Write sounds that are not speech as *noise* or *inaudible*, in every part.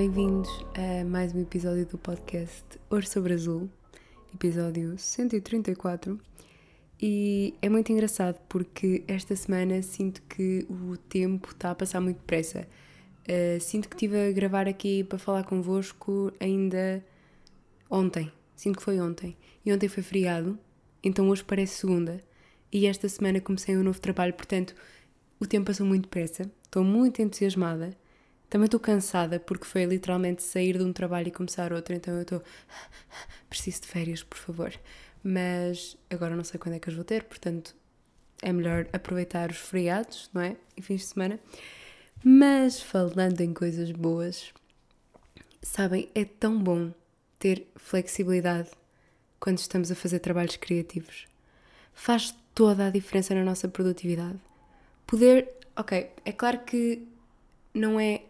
Bem-vindos a mais um episódio do podcast Hoje sobre Azul, episódio 134. E é muito engraçado porque esta semana sinto que o tempo está a passar muito depressa. Uh, sinto que estive a gravar aqui para falar convosco ainda ontem. Sinto que foi ontem. E ontem foi feriado, então hoje parece segunda. E esta semana comecei um novo trabalho, portanto o tempo passou muito depressa. Estou muito entusiasmada. Também estou cansada porque foi literalmente sair de um trabalho e começar outro, então eu estou. Preciso de férias, por favor mas agora não sei quando é que as vou ter, portanto é melhor aproveitar os feriados, não é? E fins de semana. Mas falando em coisas boas, sabem, é tão bom ter flexibilidade quando estamos a fazer trabalhos criativos. Faz toda a diferença na nossa produtividade. Poder, ok, é claro que não é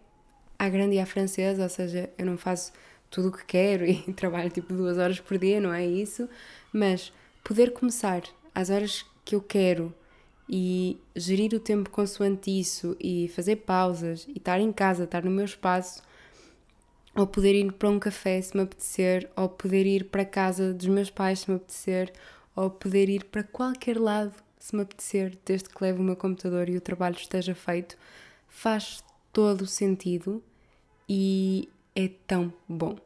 à grande e à francesa, ou seja, eu não faço tudo o que quero e *laughs* trabalho tipo duas horas por dia, não é isso, mas poder começar às horas que eu quero e gerir o tempo consoante isso e fazer pausas e estar em casa, estar no meu espaço, ou poder ir para um café se me apetecer, ou poder ir para a casa dos meus pais se me apetecer, ou poder ir para qualquer lado se me apetecer, desde que leve o meu computador e o trabalho esteja feito, faz todo o sentido e é tão bom.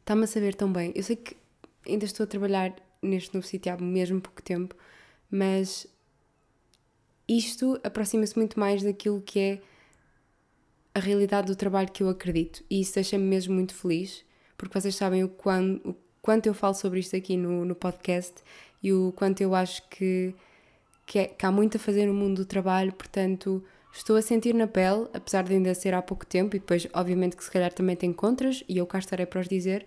Está-me a saber tão bem. Eu sei que ainda estou a trabalhar neste novo sítio há mesmo pouco tempo, mas isto aproxima-se muito mais daquilo que é a realidade do trabalho que eu acredito. E isso deixa-me mesmo muito feliz, porque vocês sabem o, o quanto eu falo sobre isto aqui no, no podcast e o quanto eu acho que, que, é, que há muito a fazer no mundo do trabalho, portanto estou a sentir na pele, apesar de ainda ser há pouco tempo, e depois, obviamente, que se calhar também tem contras, e eu cá estarei para os dizer,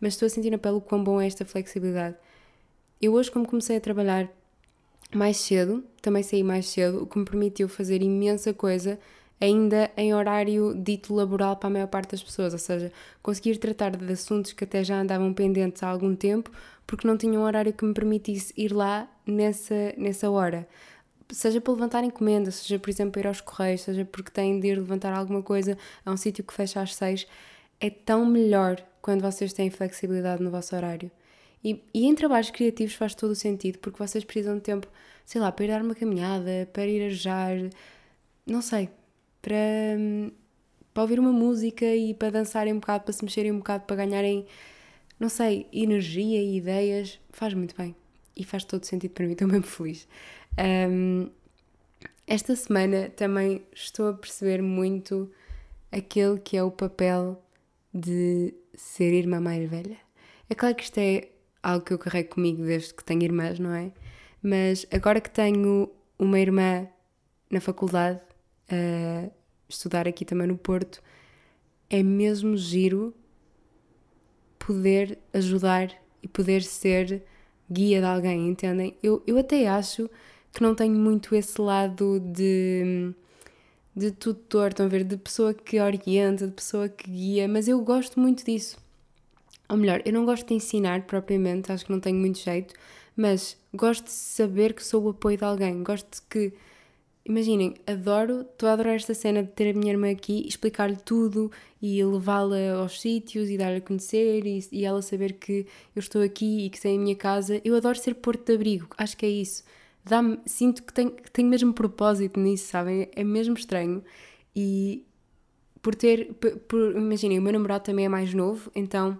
mas estou a sentir na pele o quão bom é esta flexibilidade. Eu hoje, como comecei a trabalhar mais cedo, também saí mais cedo, o que me permitiu fazer imensa coisa, ainda em horário dito laboral para a maior parte das pessoas, ou seja, conseguir tratar de assuntos que até já andavam pendentes há algum tempo, porque não tinha um horário que me permitisse ir lá nessa, nessa hora seja para levantar encomendas, seja por exemplo para ir aos correios, seja porque têm de ir levantar alguma coisa a um sítio que fecha às seis, é tão melhor quando vocês têm flexibilidade no vosso horário. E, e em trabalhos criativos faz todo o sentido, porque vocês precisam de tempo, sei lá, para ir dar uma caminhada, para ir arejar, não sei, para, para ouvir uma música e para dançarem um bocado, para se mexerem um bocado, para ganharem, não sei, energia e ideias, faz muito bem. E faz todo sentido para mim, estou mesmo feliz. Um, esta semana também estou a perceber muito aquele que é o papel de ser irmã mais velha. É claro que isto é algo que eu carrego comigo desde que tenho irmãs, não é? Mas agora que tenho uma irmã na faculdade, a estudar aqui também no Porto, é mesmo giro poder ajudar e poder ser guia de alguém, entendem? Eu, eu até acho que não tenho muito esse lado de, de tutor, estão a ver? De pessoa que orienta, de pessoa que guia, mas eu gosto muito disso. Ou melhor, eu não gosto de ensinar propriamente, acho que não tenho muito jeito, mas gosto de saber que sou o apoio de alguém, gosto de que. Imaginem, adoro, estou a adorar esta cena de ter a minha irmã aqui, explicar-lhe tudo e levá-la aos sítios e dar-lhe a conhecer e, e ela saber que eu estou aqui e que sei a minha casa. Eu adoro ser porto de abrigo, acho que é isso dá-me, sinto que tenho, que tenho mesmo propósito nisso, sabem? É mesmo estranho. E por ter, por imaginem, o meu namorado também é mais novo, então.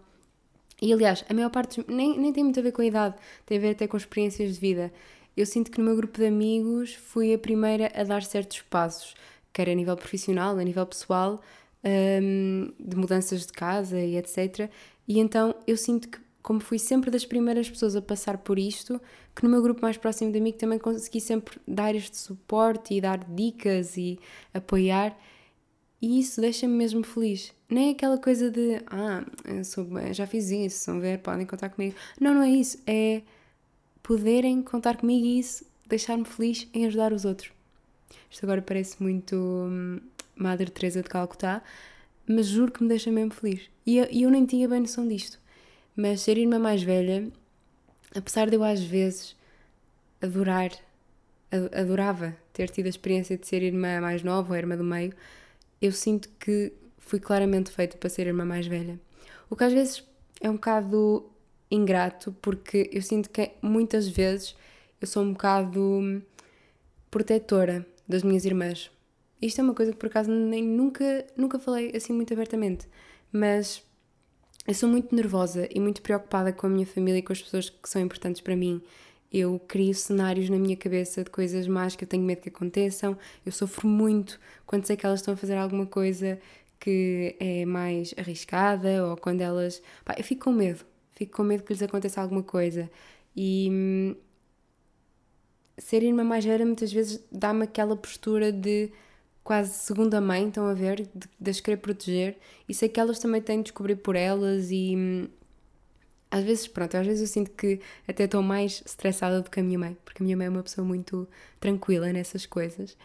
E aliás, a maior parte nem, nem tem muito a ver com a idade, tem a ver até com experiências de vida. Eu sinto que no meu grupo de amigos fui a primeira a dar certos passos, quer a nível profissional, a nível pessoal, um, de mudanças de casa e etc. E então eu sinto que como fui sempre das primeiras pessoas a passar por isto, que no meu grupo mais próximo de amigos também consegui sempre dar este suporte e dar dicas e apoiar. E isso deixa-me mesmo feliz. Nem é aquela coisa de, ah, sou, já fiz isso, não ver, podem contar comigo. Não, não é isso. É poderem contar comigo e isso deixar-me feliz em ajudar os outros. Isto agora parece muito hum, Madre Teresa de Calcutá, mas juro que me deixa mesmo feliz. E eu, eu nem tinha bem noção disto. Mas ser irmã mais velha, apesar de eu às vezes adorar, adorava ter tido a experiência de ser irmã mais nova ou irmã do meio, eu sinto que fui claramente feita para ser irmã mais velha. O que às vezes é um bocado ingrato, porque eu sinto que muitas vezes eu sou um bocado protetora das minhas irmãs. Isto é uma coisa que por acaso nem nunca, nunca falei assim muito abertamente, mas eu sou muito nervosa e muito preocupada com a minha família e com as pessoas que são importantes para mim. Eu crio cenários na minha cabeça de coisas más que eu tenho medo que aconteçam. Eu sofro muito quando sei que elas estão a fazer alguma coisa que é mais arriscada ou quando elas. Pá, eu fico com medo. Fico com medo que lhes aconteça alguma coisa. E hum, ser irmã mais velha muitas vezes dá-me aquela postura de quase segunda mãe, estão a ver, de, de as querer proteger, e sei que elas também têm de descobrir por elas e hum, às vezes, pronto, às vezes eu sinto que até estou mais estressada do que a minha mãe, porque a minha mãe é uma pessoa muito tranquila nessas coisas.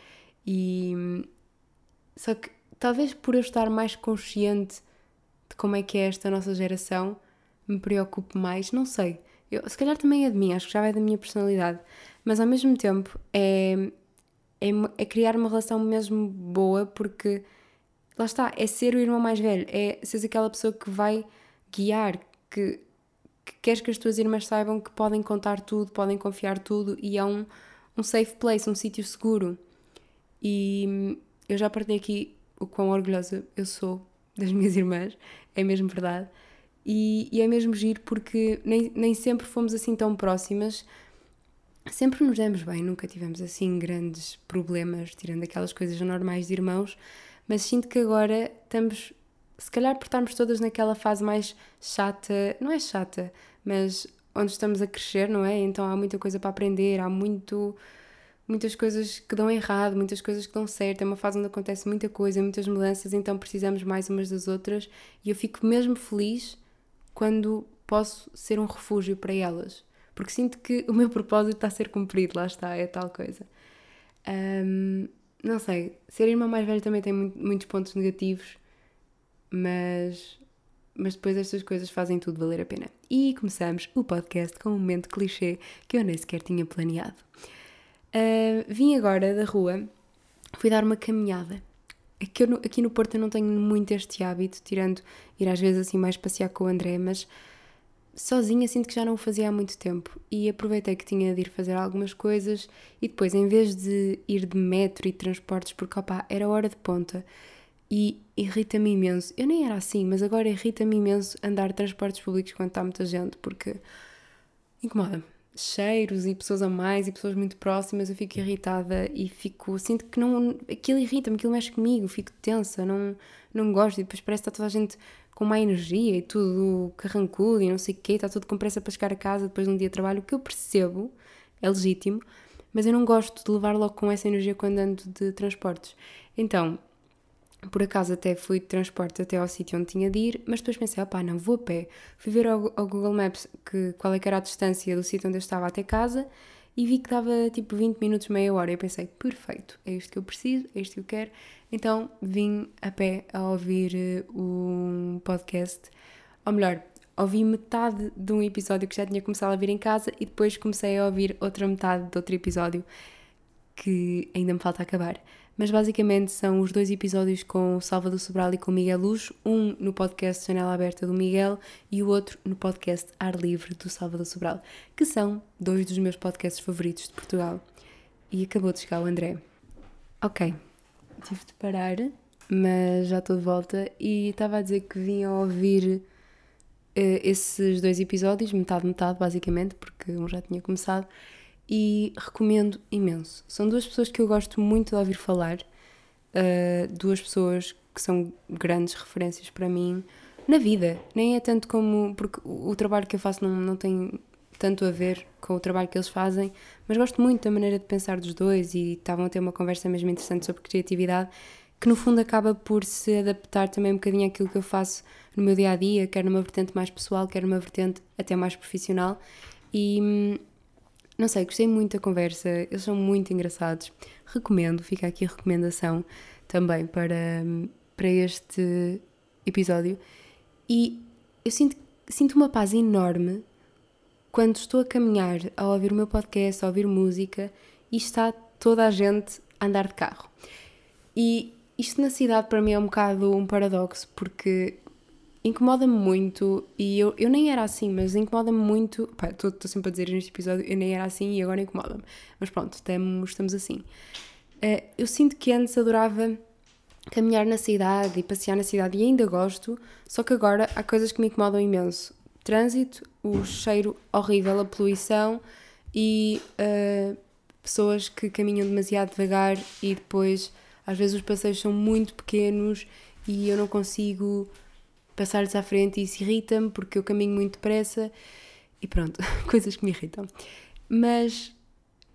E hum, só que talvez por eu estar mais consciente de como é que é esta nossa geração, me preocupe mais, não sei. Eu, se calhar também é de mim, acho que já vai da minha personalidade, mas ao mesmo tempo é, é, é criar uma relação mesmo boa, porque lá está, é ser o irmão mais velho, é ser aquela pessoa que vai guiar, que, que queres que as tuas irmãs saibam que podem contar tudo, podem confiar tudo e é um, um safe place, um sítio seguro. E eu já partilhei aqui o quão orgulhosa eu sou das minhas *laughs* irmãs, é mesmo verdade. E, e é mesmo giro porque nem, nem sempre fomos assim tão próximas, sempre nos demos bem, nunca tivemos assim grandes problemas, tirando aquelas coisas normais de irmãos, mas sinto que agora estamos, se calhar por estarmos todas naquela fase mais chata, não é chata, mas onde estamos a crescer, não é? Então há muita coisa para aprender, há muito muitas coisas que dão errado, muitas coisas que dão certo, é uma fase onde acontece muita coisa, muitas mudanças, então precisamos mais umas das outras e eu fico mesmo feliz quando posso ser um refúgio para elas porque sinto que o meu *laughs* propósito está a ser cumprido, lá está, é tal coisa. Um, não sei, ser irmã mais velha também tem muito, muitos pontos negativos, mas, mas depois estas coisas fazem tudo valer a pena. E começamos o podcast com um momento clichê que eu nem sequer tinha planeado. Uh, vim agora da rua, fui dar uma caminhada. Aqui, eu, aqui no Porto eu não tenho muito este hábito, tirando ir às vezes assim mais passear com o André, mas sozinha sinto que já não o fazia há muito tempo e aproveitei que tinha de ir fazer algumas coisas e depois, em vez de ir de metro e transportes, porque opá, era hora de ponta e irrita-me imenso. Eu nem era assim, mas agora irrita-me imenso andar de transportes públicos quando está muita gente, porque incomoda-me. Cheiros e pessoas a mais e pessoas muito próximas, eu fico irritada e fico. Sinto que não. Aquilo irrita-me, aquilo mexe comigo, fico tensa, não, não gosto e depois parece que está toda a gente com má energia e tudo carrancudo e não sei o quê, está tudo com pressa para chegar a casa depois de um dia de trabalho, o que eu percebo, é legítimo, mas eu não gosto de levar logo com essa energia quando ando de transportes. Então, por acaso até fui de transporte até ao sítio onde tinha de ir, mas depois pensei, opá, não, vou a pé. Fui ver ao, ao Google Maps que, qual é que era a distância do sítio onde eu estava até casa e vi que dava tipo 20 minutos, meia hora. Eu pensei, perfeito, é isto que eu preciso, é isto que eu quero. Então vim a pé a ouvir eh, um podcast, ou melhor, ouvi metade de um episódio que já tinha começado a vir em casa e depois comecei a ouvir outra metade de outro episódio que ainda me falta acabar. Mas basicamente são os dois episódios com o Salvador Sobral e com o Miguel Luz, um no podcast Janela Aberta do Miguel e o outro no podcast Ar Livre do Salvador Sobral, que são dois dos meus podcasts favoritos de Portugal. E acabou de chegar o André. Ok, tive de parar, mas já estou de volta e estava a dizer que vim a ouvir uh, esses dois episódios, metade, metade, basicamente, porque um já tinha começado e recomendo imenso. São duas pessoas que eu gosto muito de ouvir falar, uh, duas pessoas que são grandes referências para mim na vida. Nem é tanto como. porque o, trabalho que eu faço não, não tem tanto a ver com o trabalho que eles fazem, mas gosto muito da maneira de pensar dos dois e estavam a ter uma conversa mesmo interessante sobre criatividade que no fundo acaba por se adaptar também um bocadinho àquilo que eu faço no meu dia a dia, quer numa vertente mais pessoal, quer numa vertente até mais profissional. E hum, não sei, gostei muito da conversa, eles são muito engraçados. Recomendo, fica aqui a recomendação também para, para este episódio. E eu sinto, sinto uma paz enorme quando estou a caminhar, a ouvir o meu podcast, a ouvir música e está toda a gente a andar de carro. E isto na cidade para mim é um bocado um paradoxo, porque incomoda-me muito, e eu, eu nem era assim, mas incomoda-me muito. Estou sempre a dizer neste episódio, eu nem era assim e agora incomoda-me. Mas pronto, estamos, estamos assim. Uh, eu sinto que antes adorava caminhar na cidade e passear na cidade e ainda gosto, só que agora há coisas que me incomodam imenso. Trânsito, o cheiro horrível, a poluição e uh, pessoas que caminham demasiado devagar e depois às vezes os passeios são muito pequenos e eu não consigo passar-lhes à frente e isso irrita-me porque eu caminho muito depressa e pronto, *laughs* coisas que me irritam. Mas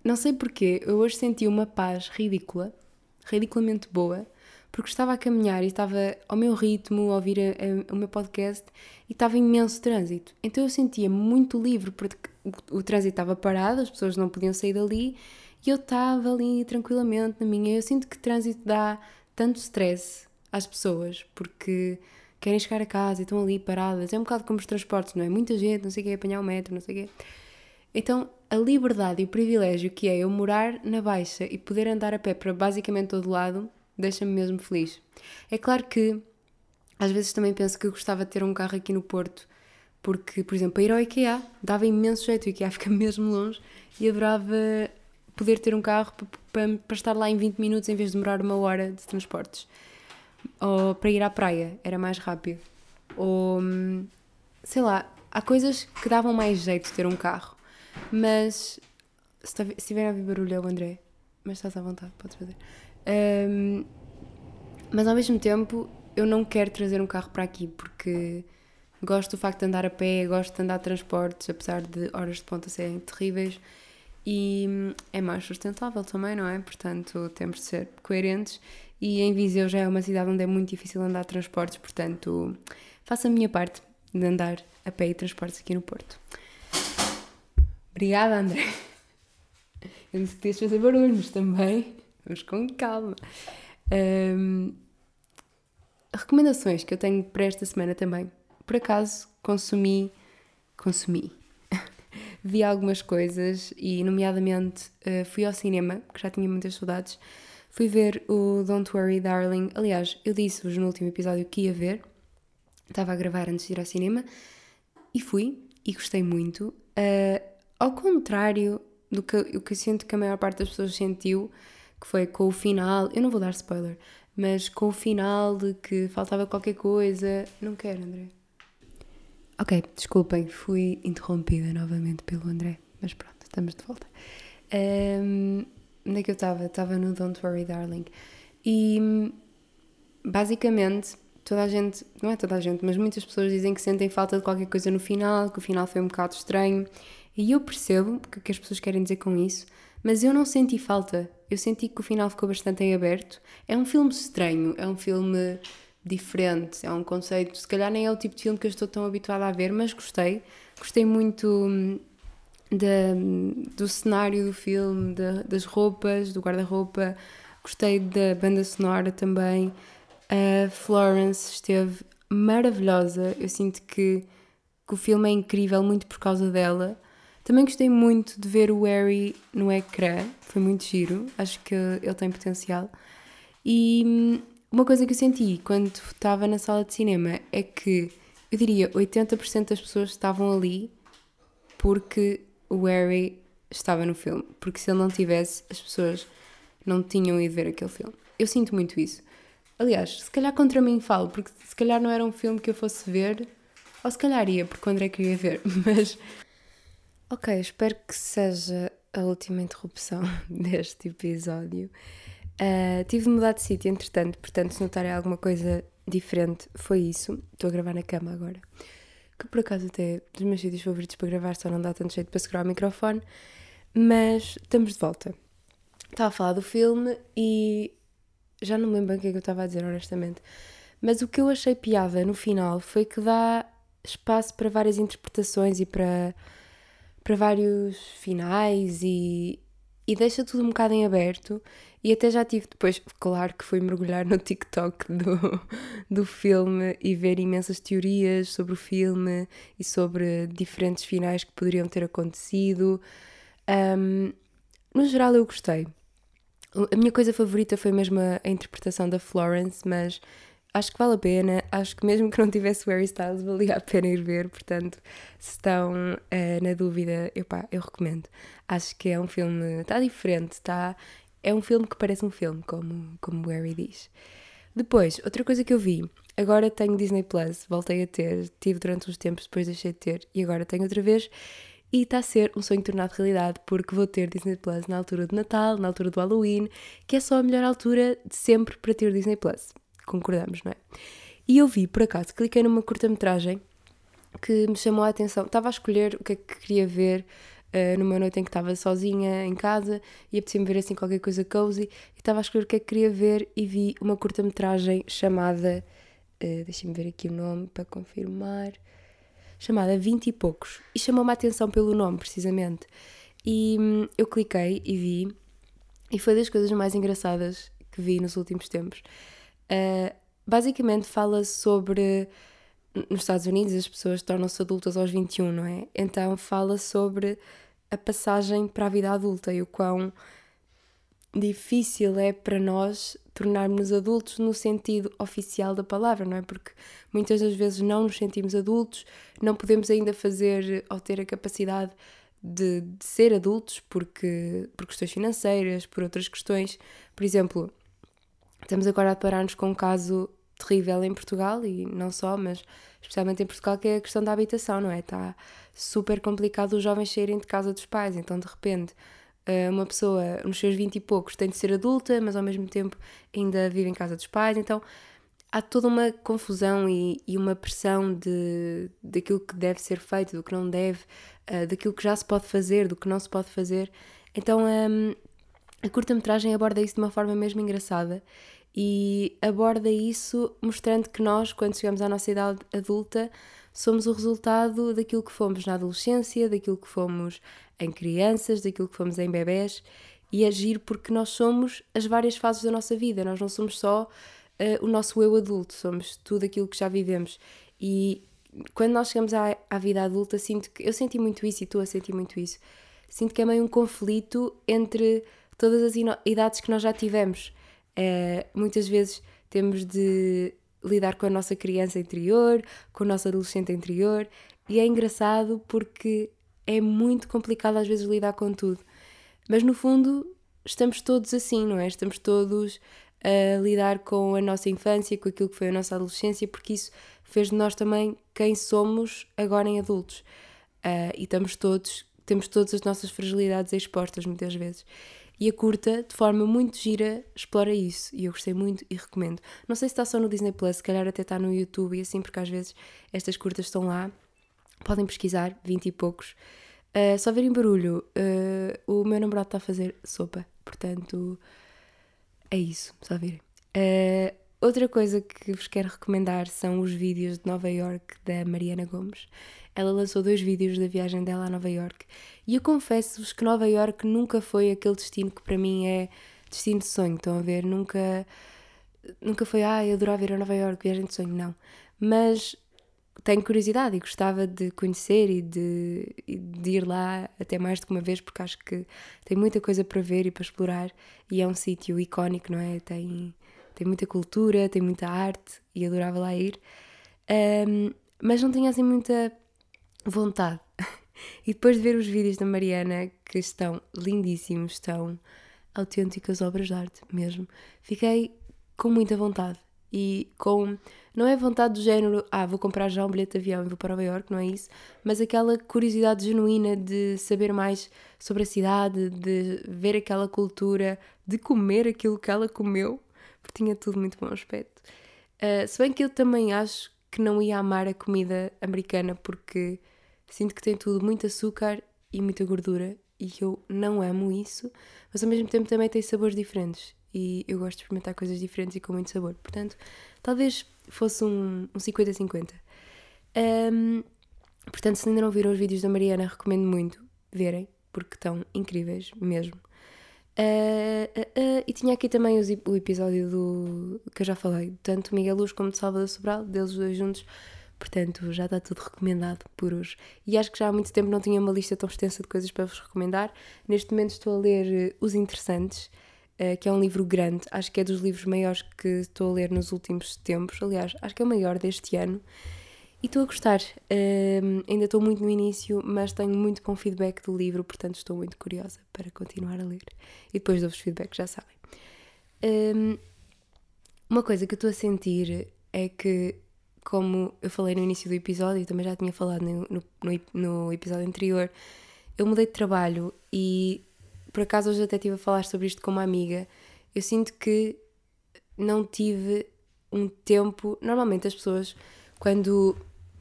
não sei porquê, eu hoje senti uma paz ridícula, ridiculamente boa, porque estava a caminhar e estava ao meu ritmo, a ouvir a, a, o meu podcast e estava imenso trânsito. Então eu sentia muito livre porque o, o trânsito estava parado, as pessoas não podiam sair dali e eu estava ali tranquilamente na minha. Eu sinto que trânsito dá tanto stress às pessoas porque querem chegar a casa e estão ali paradas. É um bocado como os transportes, não é? Muita gente, não sei o quê, apanhar o metro, não sei o quê. Então, a liberdade e o privilégio que é eu morar na Baixa e poder andar a pé para basicamente todo lado deixa-me mesmo feliz. É claro que às vezes também penso que gostava de ter um carro aqui no Porto, porque, por exemplo, para ir ao IKEA dava imenso jeito, o IKEA *laughs* fica mesmo longe e adorava poder ter um carro para, para estar lá em 20 minutos em vez de demorar uma hora de transportes. Ou para ir à praia, era mais rápido. Ou sei lá, há coisas que davam mais jeito de ter um carro. Mas se estiver a ouvir barulho é o André, mas estás à vontade, podes fazer. Um, mas ao mesmo tempo eu não quero trazer um carro para aqui porque gosto do facto de andar a pé, gosto de andar de transportes, apesar de horas de ponta serem terríveis e é mais sustentável também, não é? Portanto, temos de ser coerentes. E em Viseu já é uma cidade onde é muito difícil andar de transportes, portanto, faço a minha parte de andar a pé e transportes aqui no Porto. Obrigada, André. Eu não sei que fazer barulho, mas também vamos com calma. Um, recomendações que eu tenho para esta semana também. Por acaso, consumi. Consumi *laughs* vi algumas coisas e, nomeadamente, uh, fui ao cinema, porque já tinha muitas saudades. Fui ver o Don't Worry Darling. Aliás, eu disse-vos no último episódio que ia ver. Estava a gravar antes de ir ao cinema. E fui. E gostei muito. Uh, ao contrário do que, o que eu sinto que a maior parte das pessoas sentiu, que foi com o final. Eu não vou dar spoiler. Mas com o final de que faltava qualquer coisa. Não quero, André. Ok, desculpem, fui interrompida novamente pelo André, mas pronto, estamos de volta. Um, onde é que eu estava? Estava no Don't Worry Darling. E basicamente toda a gente, não é toda a gente, mas muitas pessoas dizem que sentem falta de qualquer coisa no final, que o final foi um bocado estranho. E eu percebo o que as pessoas querem dizer com isso, mas eu não senti falta. Eu senti que o final ficou bastante em aberto. É um filme estranho, é um filme diferente, é um conceito, se calhar nem é o tipo de filme que eu estou tão habituada a ver, mas gostei. Gostei muito hum, da, do cenário do filme, da, das roupas, do guarda-roupa, gostei da banda sonora também. A Florence esteve maravilhosa, eu sinto que, que o filme é incrível muito por causa dela. Também gostei muito de ver o Harry no ecrã, foi muito giro, acho que ele tem potencial. E hum, uma coisa que eu senti quando estava na sala de cinema é que eu diria 80% das pessoas estavam ali porque o Harry estava no filme. Porque se ele não tivesse, as pessoas não tinham ido ver aquele filme. Eu sinto muito isso. Aliás, se calhar contra mim falo, porque se calhar não era um filme que eu fosse ver, ou se calhar ia, porque o André queria ver, *laughs* mas. Ok, espero que seja a última interrupção *laughs* deste episódio. Uh, tive de mudar de sítio, entretanto, portanto, se notarem alguma coisa diferente, foi isso. Estou a gravar na cama agora. Que por acaso até dos meus sítios favoritos para gravar, só não dá tanto jeito para segurar o microfone. Mas estamos de volta. Estava a falar do filme e já não me lembro o que é que eu estava a dizer, honestamente. Mas o que eu achei piada no final foi que dá espaço para várias interpretações e para, para vários finais e, e deixa tudo um bocado em aberto. E até já tive depois, claro que fui mergulhar no TikTok do, do filme e ver imensas teorias sobre o filme e sobre diferentes finais que poderiam ter acontecido. Um, no geral, eu gostei. A minha coisa favorita foi mesmo a, a interpretação da Florence, mas acho que vale a pena. Acho que mesmo que não tivesse Harry Styles, valia a pena ir ver. Portanto, se estão uh, na dúvida, eu, pá, eu recomendo. Acho que é um filme. Está diferente, está. É um filme que parece um filme, como, como o Harry diz. Depois, outra coisa que eu vi. Agora tenho Disney Plus, voltei a ter. Tive durante uns tempos, depois deixei de ter. E agora tenho outra vez. E está a ser um sonho tornado realidade porque vou ter Disney Plus na altura de Natal, na altura do Halloween, que é só a melhor altura de sempre para ter Disney Plus concordamos, não é? E eu vi, por acaso, cliquei numa curta-metragem que me chamou a atenção. Estava a escolher o que é que queria ver uh, numa noite em que estava sozinha em casa e apetecia-me ver assim qualquer coisa cozy. E estava a escolher o que é que queria ver e vi uma curta-metragem chamada. Uh, Deixem-me ver aqui o nome para confirmar. Chamada 20 e poucos. E chamou-me a atenção pelo nome, precisamente. E hum, eu cliquei e vi. E foi das coisas mais engraçadas que vi nos últimos tempos. Uh, basicamente fala sobre. Nos Estados Unidos as pessoas tornam-se adultas aos 21, não é? Então fala sobre a passagem para a vida adulta e o quão difícil é para nós tornarmos adultos no sentido oficial da palavra, não é? Porque muitas das vezes não nos sentimos adultos, não podemos ainda fazer ou ter a capacidade de, de ser adultos porque, por questões financeiras, por outras questões. Por exemplo, Estamos agora a deparar-nos com um caso terrível em Portugal e não só, mas especialmente em Portugal, que é a questão da habitação, não é? Está super complicado os jovens saírem de casa dos pais, então de repente eh, uma pessoa nos seus 20 e poucos tem de ser adulta, mas ao mesmo tempo ainda vive em casa dos pais, então há toda uma confusão e, e uma pressão de, daquilo que deve ser feito, do que não deve, uh, daquilo que já se pode fazer, do que não se pode fazer. Então um, a curta-metragem aborda isso de uma forma mesmo engraçada e aborda isso mostrando que nós, quando chegamos à nossa idade adulta, somos o resultado daquilo que fomos na adolescência, daquilo que fomos em crianças, daquilo que fomos em bebés e agir porque nós somos as várias fases da nossa vida, nós não somos só uh, o nosso eu adulto, somos tudo aquilo que já vivemos. E quando nós chegamos à, à vida adulta, sinto que eu senti muito isso e tu a sentir muito isso. Sinto que é meio um conflito entre todas as idades que nós já tivemos. Uh, muitas vezes temos de lidar com a nossa criança interior, com o nosso adolescente interior, e é engraçado porque é muito complicado às vezes lidar com tudo. Mas no fundo, estamos todos assim, não é? Estamos todos a lidar com a nossa infância, com aquilo que foi a nossa adolescência, porque isso fez de nós também quem somos agora em adultos. Uh, e estamos todos, temos todas as nossas fragilidades expostas muitas vezes. E a curta, de forma muito gira, explora isso. E eu gostei muito e recomendo. Não sei se está só no Disney Plus, se calhar até está no YouTube e assim, porque às vezes estas curtas estão lá. Podem pesquisar, 20 e poucos. Uh, só verem barulho, uh, o meu namorado está a fazer sopa, portanto é isso, só verem. Uh, outra coisa que vos quero recomendar são os vídeos de Nova York da Mariana Gomes ela lançou dois vídeos da viagem dela a Nova York. E eu confesso-vos que Nova York nunca foi aquele destino que para mim é destino de sonho. Estão a ver? Nunca, nunca foi, ah, eu adorava ir a Nova York, viagem de sonho. Não. Mas tenho curiosidade e gostava de conhecer e de, de, ir lá até mais do que uma vez, porque acho que tem muita coisa para ver e para explorar. E é um sítio icónico, não é? Tem, tem muita cultura, tem muita arte e adorava lá ir. Um, mas não tinha assim muita vontade. E depois de ver os vídeos da Mariana, que estão lindíssimos, estão autênticas obras de arte mesmo, fiquei com muita vontade. E com. Não é vontade do género, ah, vou comprar já um bilhete de avião e vou para Nova York, não é isso, mas aquela curiosidade genuína de saber mais sobre a cidade, de ver aquela cultura, de comer aquilo que ela comeu, porque tinha tudo muito bom aspecto. Uh, se bem que eu também acho que não ia amar a comida americana porque Sinto que tem tudo muito açúcar e muita gordura e eu não amo isso, mas ao mesmo tempo também tem sabores diferentes e eu gosto de experimentar coisas diferentes e com muito sabor. Portanto, talvez fosse um 50-50. Um, um, portanto, se ainda não viram os vídeos da Mariana, recomendo muito verem, porque estão incríveis mesmo. Uh, uh, uh, e tinha aqui também os, o episódio do que eu já falei, tanto Miguel Luz como de Salvador Sobral, deles dois juntos, Portanto, já está tudo recomendado por hoje. E acho que já há muito tempo não tinha uma lista tão extensa de coisas para vos recomendar. Neste momento estou a ler eh, Os Interessantes, uh, que é um livro grande, acho que é dos livros maiores que estou a ler nos últimos tempos, aliás, acho que é o maior deste ano. E estou a gostar, uh, ainda estou muito no início, mas tenho muito bom feedback do livro, portanto estou muito curiosa para continuar a ler. E depois dou-vos feedback, já sabem. Um, uma coisa que estou a sentir é que, como eu falei no início do episódio, e também já tinha falado no, no, no episódio anterior, eu mudei de trabalho e por acaso hoje até estive a falar sobre isto com uma amiga. Eu sinto que não tive um tempo. Normalmente as pessoas, quando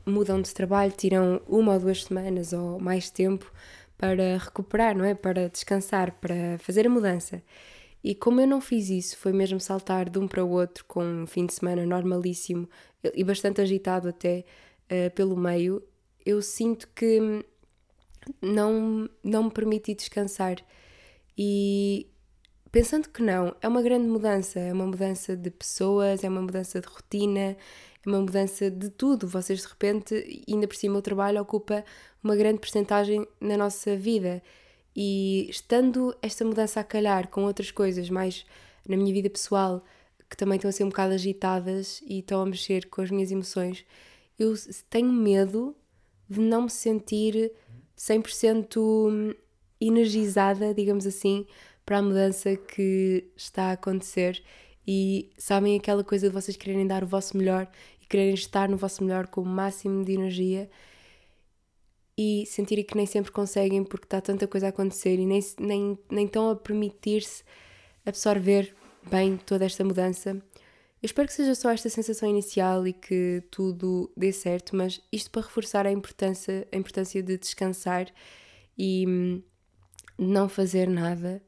mudam de trabalho, tiram uma ou duas semanas ou mais tempo para recuperar, não é? Para descansar, para fazer a mudança. E como eu não fiz isso, foi mesmo saltar de um para o outro com um fim de semana normalíssimo e bastante agitado até uh, pelo meio, eu sinto que não, não me permiti descansar. E pensando que não, é uma grande mudança, é uma mudança de pessoas, é uma mudança de rotina, é uma mudança de tudo. Vocês de repente, ainda por cima, o trabalho ocupa uma grande porcentagem na nossa vida. E estando esta mudança a calhar com outras coisas mais na minha vida pessoal, que também estão a ser um bocado agitadas e estão a mexer com as minhas emoções, eu tenho medo de não me sentir 100% energizada, digamos assim, para a mudança que está a acontecer. E sabem aquela coisa de vocês quererem dar o vosso melhor e quererem estar no vosso melhor com o máximo de energia e sentirem que nem sempre conseguem porque está tanta coisa a acontecer e nem, nem, nem estão a permitir-se absorver bem toda esta mudança. Eu espero que seja só esta sensação inicial e que tudo dê certo, mas isto para reforçar a importância, a importância de descansar e hum, não fazer nada,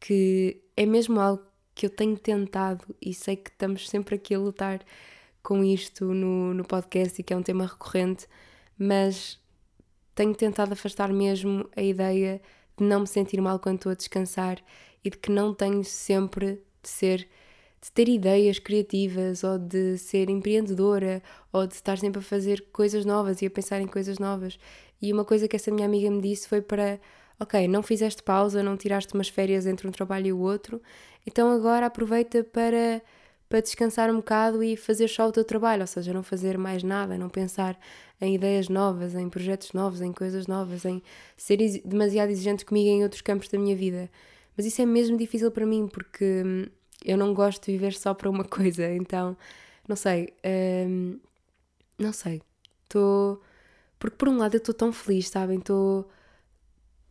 que é mesmo algo que eu tenho tentado e sei que estamos sempre aqui a lutar com isto no, no podcast e que é um tema recorrente, mas tenho tentado afastar mesmo a ideia de não me sentir mal quando estou a descansar e de que não tenho sempre de ser de ter ideias criativas ou de ser empreendedora ou de estar sempre a fazer coisas novas e a pensar em coisas novas. E uma coisa que essa minha amiga me disse foi para, ok, não fizeste pausa, não tiraste umas férias entre um trabalho e o outro, então agora aproveita para para descansar um bocado e fazer só o teu trabalho, ou seja, não fazer mais nada, não pensar em ideias novas, em projetos novos, em coisas novas, em ser demasiado exigente comigo em outros campos da minha vida. Mas isso é mesmo difícil para mim porque hum, eu não gosto de viver só para uma *laughs* coisa, então não sei, hum, não sei, estou. Porque por um lado eu estou tão feliz, sabem? Estou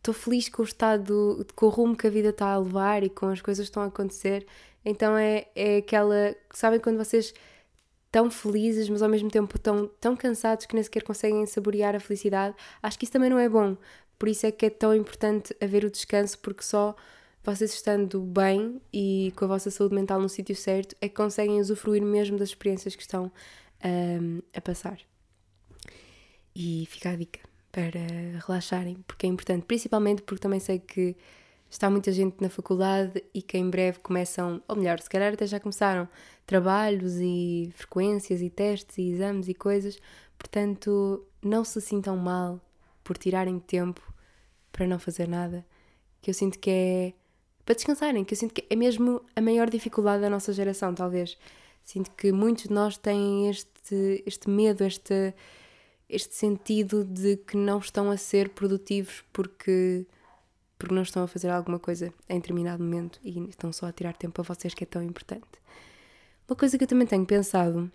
estou feliz com o estado, com o rumo que a vida está a levar e com as coisas que estão a acontecer. Então é, é aquela. Sabem quando vocês estão felizes, mas ao mesmo tempo estão tão cansados que nem sequer conseguem saborear a felicidade? Acho que isso também não é bom. Por isso é que é tão importante haver o descanso, porque só vocês estando bem e com a vossa saúde mental no sítio certo é que conseguem usufruir mesmo das experiências que estão um, a passar. E fica a dica para relaxarem, porque é importante, principalmente porque também sei que está muita gente na faculdade e que em breve começam, ou melhor, se calhar até já começaram, trabalhos e frequências e testes e exames e coisas, portanto, não se sintam mal por tirarem tempo para não fazer nada, que eu sinto que é para descansarem, que eu sinto que é mesmo a maior dificuldade da nossa geração, talvez. Sinto que muitos de nós têm este, este medo, este, este sentido de que não estão a ser produtivos porque porque não estão a fazer alguma coisa em determinado momento e estão só a tirar tempo a vocês que é tão importante. Uma coisa que eu também tenho pensado,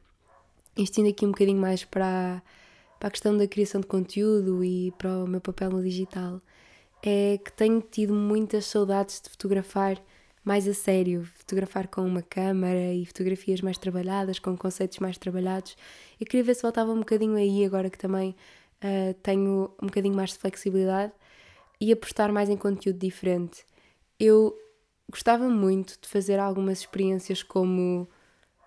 isto indo aqui um bocadinho mais para, para a questão da criação de conteúdo e para o meu papel no digital, é que tenho tido muitas saudades de fotografar mais a sério, fotografar com uma câmara e fotografias mais trabalhadas, com conceitos mais trabalhados. Eu queria ver se voltava um bocadinho aí, agora que também uh, tenho um bocadinho mais de flexibilidade e apostar mais em conteúdo diferente. Eu gostava muito de fazer algumas experiências como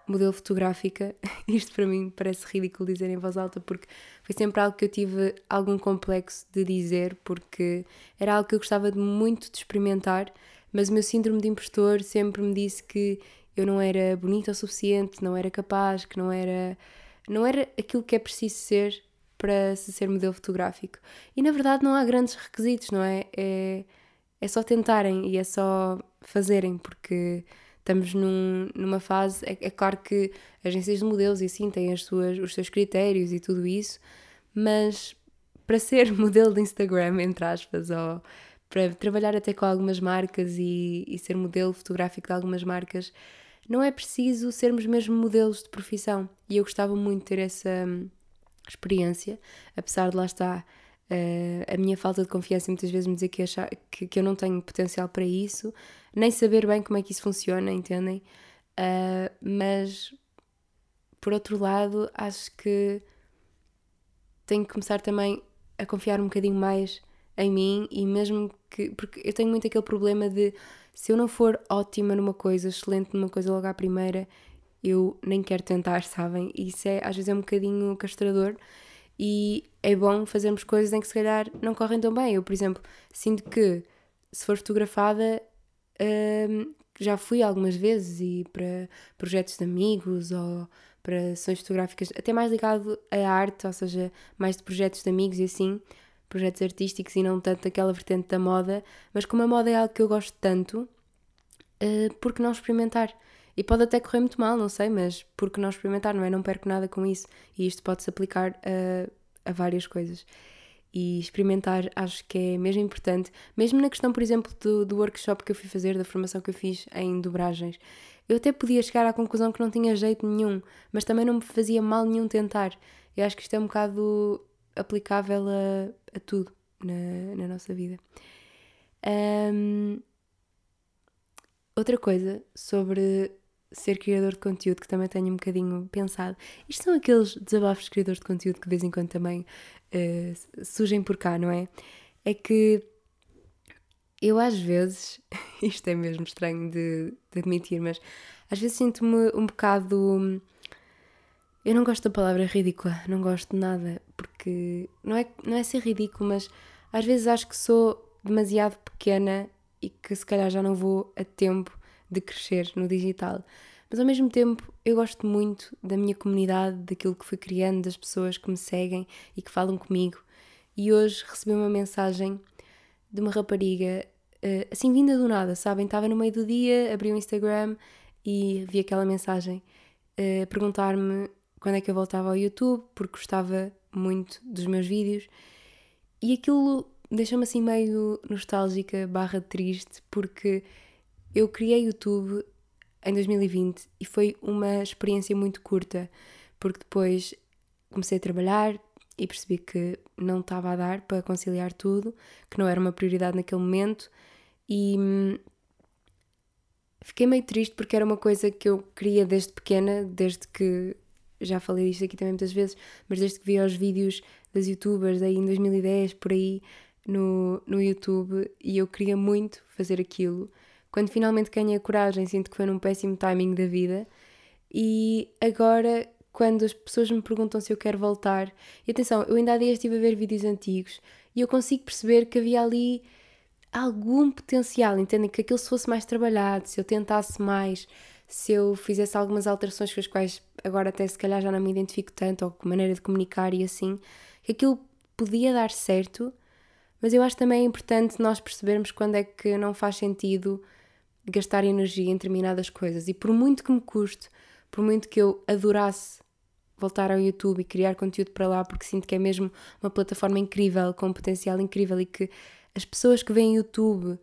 modelo fotográfica. *laughs* Isto para mim parece ridículo dizer em voz alta porque foi sempre algo que eu tive algum complexo de dizer porque era algo que eu gostava de muito de experimentar, mas o meu síndrome de impostor sempre me disse que eu não era bonita o suficiente, não era capaz, que não era não era aquilo que é preciso ser para se ser modelo fotográfico. E na verdade não há grandes requisitos, não é? É, é só tentarem e é só fazerem, porque estamos num, numa fase. É, é, claro que agências de modelos e sim têm as suas, os seus critérios e tudo isso, mas para ser *laughs* modelo de Instagram, entre aspas, ou para trabalhar até com algumas marcas e, e ser modelo fotográfico de algumas marcas, não é preciso sermos mesmo modelos de profissão. E eu gostava muito de ter essa hum, experiência, apesar de lá estar uh, a minha falta de confiança muitas vezes me dizer que, achar, que, que, eu não tenho potencial para isso, nem saber bem como é que isso funciona, entendem? Uh, mas por outro lado, acho que tenho que começar também a confiar um bocadinho mais em mim e mesmo que. Porque eu tenho muito aquele problema de se eu não for ótima numa coisa, excelente numa coisa logo à primeira, eu nem quero tentar, sabem? Isso é, às vezes é um bocadinho castrador e é bom fazermos coisas em que se calhar não correm tão bem. Eu, por exemplo, sinto que se for fotografada, hum, já fui algumas vezes e para projetos de amigos ou para sessões fotográficas, até mais ligado à arte, ou seja, mais de projetos de amigos e assim, projetos artísticos e não tanto aquela vertente da moda, mas como a moda é algo que eu gosto tanto, uh, por que não experimentar? E pode até correr muito mal, não sei, mas por que não experimentar, não é? Não perco nada com isso. E isto pode-se aplicar a, a várias coisas. E experimentar acho que é mesmo importante, mesmo na questão, por exemplo, do, do workshop que eu fui fazer, da formação que eu fiz em dobragens. Eu até podia chegar à conclusão que não tinha jeito nenhum, mas também não me fazia mal nenhum tentar. Eu acho que isto é um bocado aplicável a, a tudo na, na nossa vida. Um, outra coisa sobre ser criador de conteúdo que também tenho um bocadinho pensado. Isto são aqueles desabafos de criador de conteúdo que de vez em quando também uh, surgem por cá, não é? É que eu às vezes, *laughs* isto é mesmo estranho de, de admitir, mas às vezes sinto-me um bocado. Eu não gosto da palavra ridícula, não gosto de nada, porque não é, não é ser ridículo, mas às vezes acho que sou demasiado pequena e que se calhar já não vou a tempo de crescer no digital. Mas ao mesmo tempo eu gosto muito da minha comunidade, daquilo que fui criando, das pessoas que me seguem e que falam comigo. E hoje recebi uma mensagem de uma rapariga uh, assim vinda do nada, sabem? Estava no meio do dia, abri o Instagram e vi aquela mensagem uh, a perguntar-me quando é que eu voltava ao YouTube, porque gostava muito dos meus vídeos. E aquilo deixou-me assim meio nostálgica, barra triste, porque eu criei YouTube em 2020 e foi uma experiência muito curta, porque depois comecei a trabalhar e percebi que não estava a dar para conciliar tudo, que não era uma prioridade naquele momento e hum, fiquei meio triste porque era uma coisa que eu queria desde pequena, desde que já falei disto aqui também muitas vezes, mas desde que vi os vídeos das youtubers aí em 2010 por aí no, no YouTube e eu queria muito fazer aquilo. Quando finalmente ganhei a coragem, sinto que foi num péssimo timing da vida. E agora, quando as pessoas me perguntam se eu quero voltar, e atenção, eu ainda há dias estive a ver vídeos antigos e eu consigo perceber que havia ali algum potencial, entendem? Que aquilo se fosse mais trabalhado, se eu tentasse mais, se eu fizesse algumas alterações com as quais agora até se calhar já não me identifico tanto, ou com maneira de comunicar e assim, que aquilo podia dar certo, mas eu acho também importante nós percebermos quando é que não faz sentido gastar energia em determinadas coisas. E por muito que me custe, por muito que eu adorasse voltar ao YouTube e criar conteúdo para lá, porque sinto que é mesmo uma plataforma incrível, com um potencial incrível e que as pessoas que veem YouTube uh,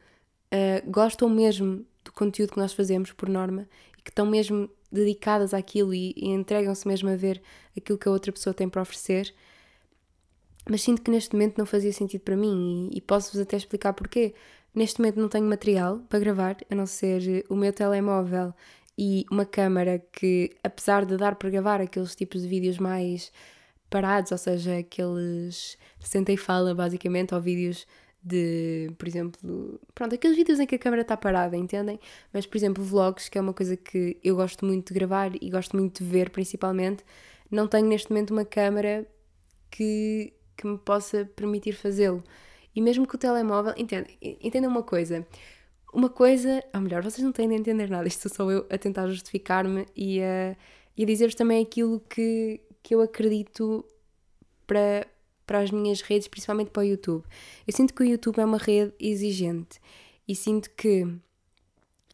gostam mesmo do conteúdo que nós fazemos, por norma, e que estão mesmo dedicadas àquilo e, e entregam-se mesmo a ver aquilo que a outra pessoa tem para oferecer. Mas sinto que neste momento não fazia sentido para mim e, e posso-vos até explicar porquê. Neste momento não tenho material para gravar, a não ser o meu telemóvel e uma câmera que, apesar de dar para gravar aqueles tipos de vídeos mais parados, ou seja, aqueles senta e fala basicamente, ou vídeos de, por exemplo, pronto, aqueles vídeos em que a câmera está parada, entendem? Mas, por exemplo, vlogs, que é uma coisa que eu gosto muito de gravar e gosto muito de ver principalmente, não tenho neste momento uma câmera que, que me possa permitir fazê-lo. E mesmo que o telemóvel, entendem, entendem uma coisa, uma coisa, ou melhor, vocês não têm de entender nada, isto sou eu a tentar justificar-me e a, e a dizer-vos também aquilo que, que eu acredito para, para as minhas redes, principalmente para o YouTube. Eu sinto que o YouTube é uma rede exigente E sinto que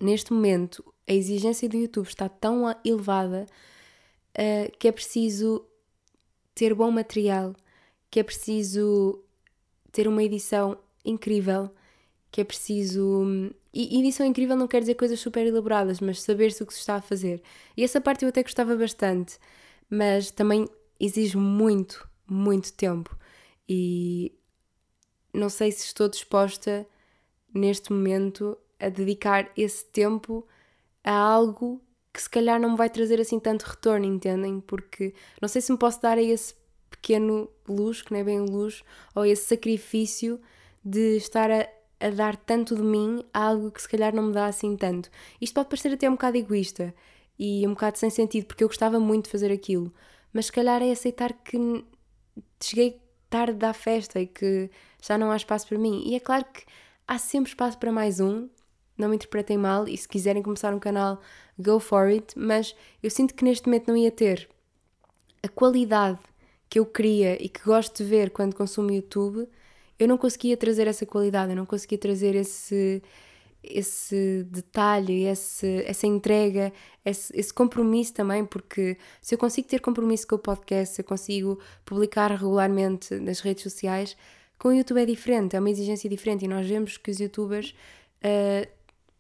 neste momento a exigência do YouTube está tão elevada uh, que é preciso ter bom material, que é preciso ter uma edição incrível, que é preciso. E edição incrível não quer dizer coisas super elaboradas, mas saber-se o que se está a fazer. E essa parte eu até gostava bastante, mas também exige muito, muito tempo. E não sei se estou disposta neste momento a dedicar esse tempo a algo que se calhar não me vai trazer assim tanto retorno, entendem? Porque não sei se me posso dar a esse pequeno luxo, que não é bem luxo, ou esse sacrifício de estar a, a dar tanto de mim a algo que se calhar não me dá assim tanto. Isto pode parecer até um bocado egoísta e um bocado sem sentido, porque eu gostava muito de fazer aquilo, mas se calhar é aceitar que cheguei tarde da festa e que já não há espaço para mim. E é claro que há sempre espaço para mais um, não me interpretem mal, e se quiserem começar um canal, go for it, mas eu sinto que neste momento não ia ter a qualidade que eu queria e que gosto de ver quando consumo YouTube, eu não conseguia trazer essa qualidade, eu não conseguia trazer esse, esse detalhe, esse, essa entrega, esse, esse, compromisso também, porque se eu consigo ter compromisso com o podcast, se eu consigo publicar regularmente nas redes sociais, com o YouTube é diferente, é uma exigência diferente e nós vemos que os youtubers uh,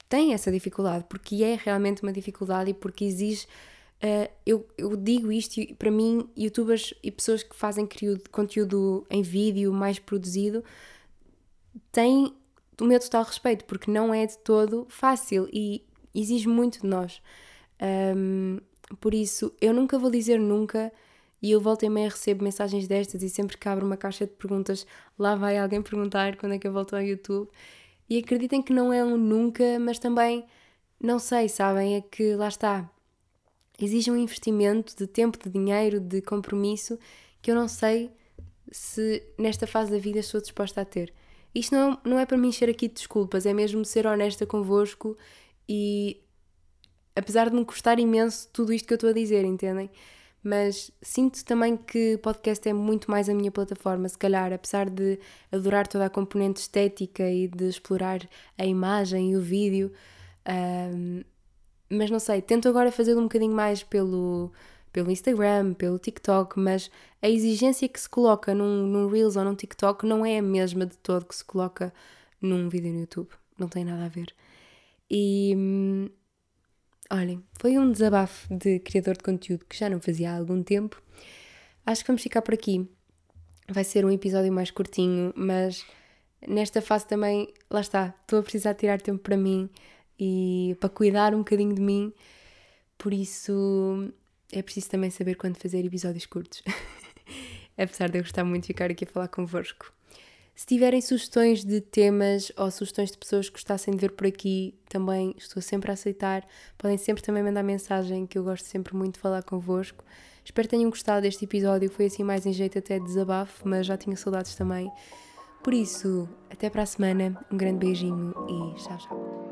têm essa dificuldade, porque é realmente uma dificuldade e porque exige. Uh, eu, eu, digo isto e para mim, youtubers e pessoas que fazem conteúdo em vídeo mais produzido têm o meu total respeito, porque não é de todo fácil e exige muito de nós. Um, por isso, eu nunca vou dizer nunca, e eu volto e meia recebo mensagens destas e sempre que abro uma caixa de perguntas, lá vai alguém perguntar quando é que eu volto ao YouTube. E acreditem que não é um nunca, mas também não sei, sabem? É que lá está. Exige um investimento de tempo, de dinheiro, de compromisso que eu não sei se nesta fase da vida estou disposta a ter. Isto não, não é para me encher aqui de desculpas, é mesmo ser honesta convosco e apesar de me custar imenso tudo isto que eu estou a dizer, entendem? mas sinto também que podcast é muito mais a minha plataforma, se calhar, apesar de adorar toda a componente estética e de explorar a imagem e o vídeo, um, mas não sei, tento agora fazer um bocadinho mais pelo, pelo Instagram, pelo TikTok, mas a exigência que se coloca num, num Reels ou num TikTok não é a mesma de todo que se coloca num vídeo no YouTube, não tem nada a ver. E hum, Olhem, foi um desabafo de criador de conteúdo que já não fazia há algum tempo. Acho que vamos ficar por aqui. Vai ser um episódio mais curtinho, mas nesta fase também, lá está, estou a precisar tirar tempo para mim e para cuidar um bocadinho de mim. Por isso é preciso também saber quando fazer episódios curtos. *laughs* Apesar de eu gostar muito de ficar aqui a falar convosco. Se tiverem sugestões de temas ou sugestões de pessoas que gostassem de ver por aqui, também estou sempre a aceitar. Podem sempre também mandar mensagem, que eu gosto sempre muito de falar convosco. Espero que tenham gostado deste episódio. Foi assim mais em jeito até de desabafo, mas já tinha saudades também. Por isso, até para a semana. Um grande beijinho e tchau, tchau.